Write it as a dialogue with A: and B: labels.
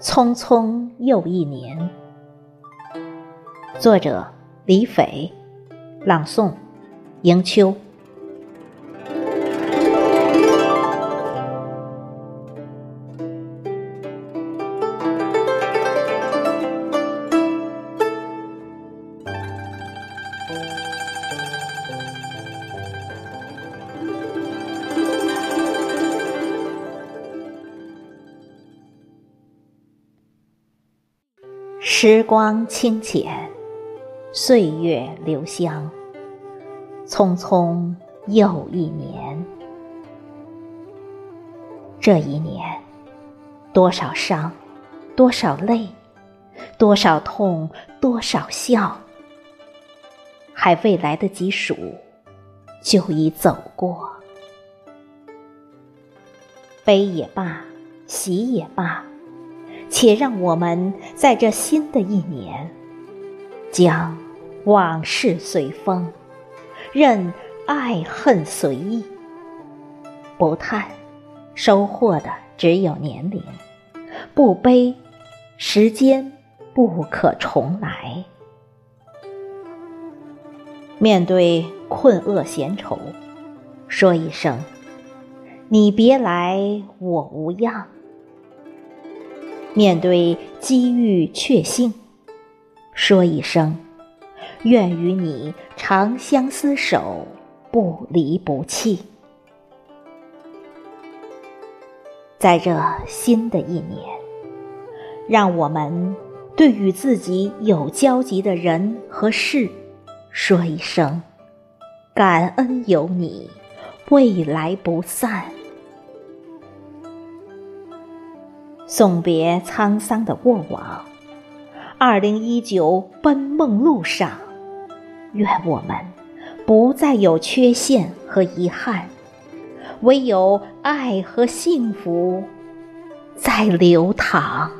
A: 匆匆又一年。作者：李斐，朗诵：迎秋。时光清浅，岁月留香，匆匆又一年。这一年，多少伤，多少泪，多少痛，多少笑，还未来得及数，就已走过。悲也罢，喜也罢。且让我们在这新的一年，将往事随风，任爱恨随意，不叹收获的只有年龄，不悲时间不可重来。面对困厄闲愁，说一声：“你别来，我无恙。”面对机遇确幸，说一声：“愿与你长相厮守，不离不弃。”在这新的一年，让我们对与自己有交集的人和事，说一声：“感恩有你，未来不散。”送别沧桑的过往，二零一九奔梦路上，愿我们不再有缺陷和遗憾，唯有爱和幸福在流淌。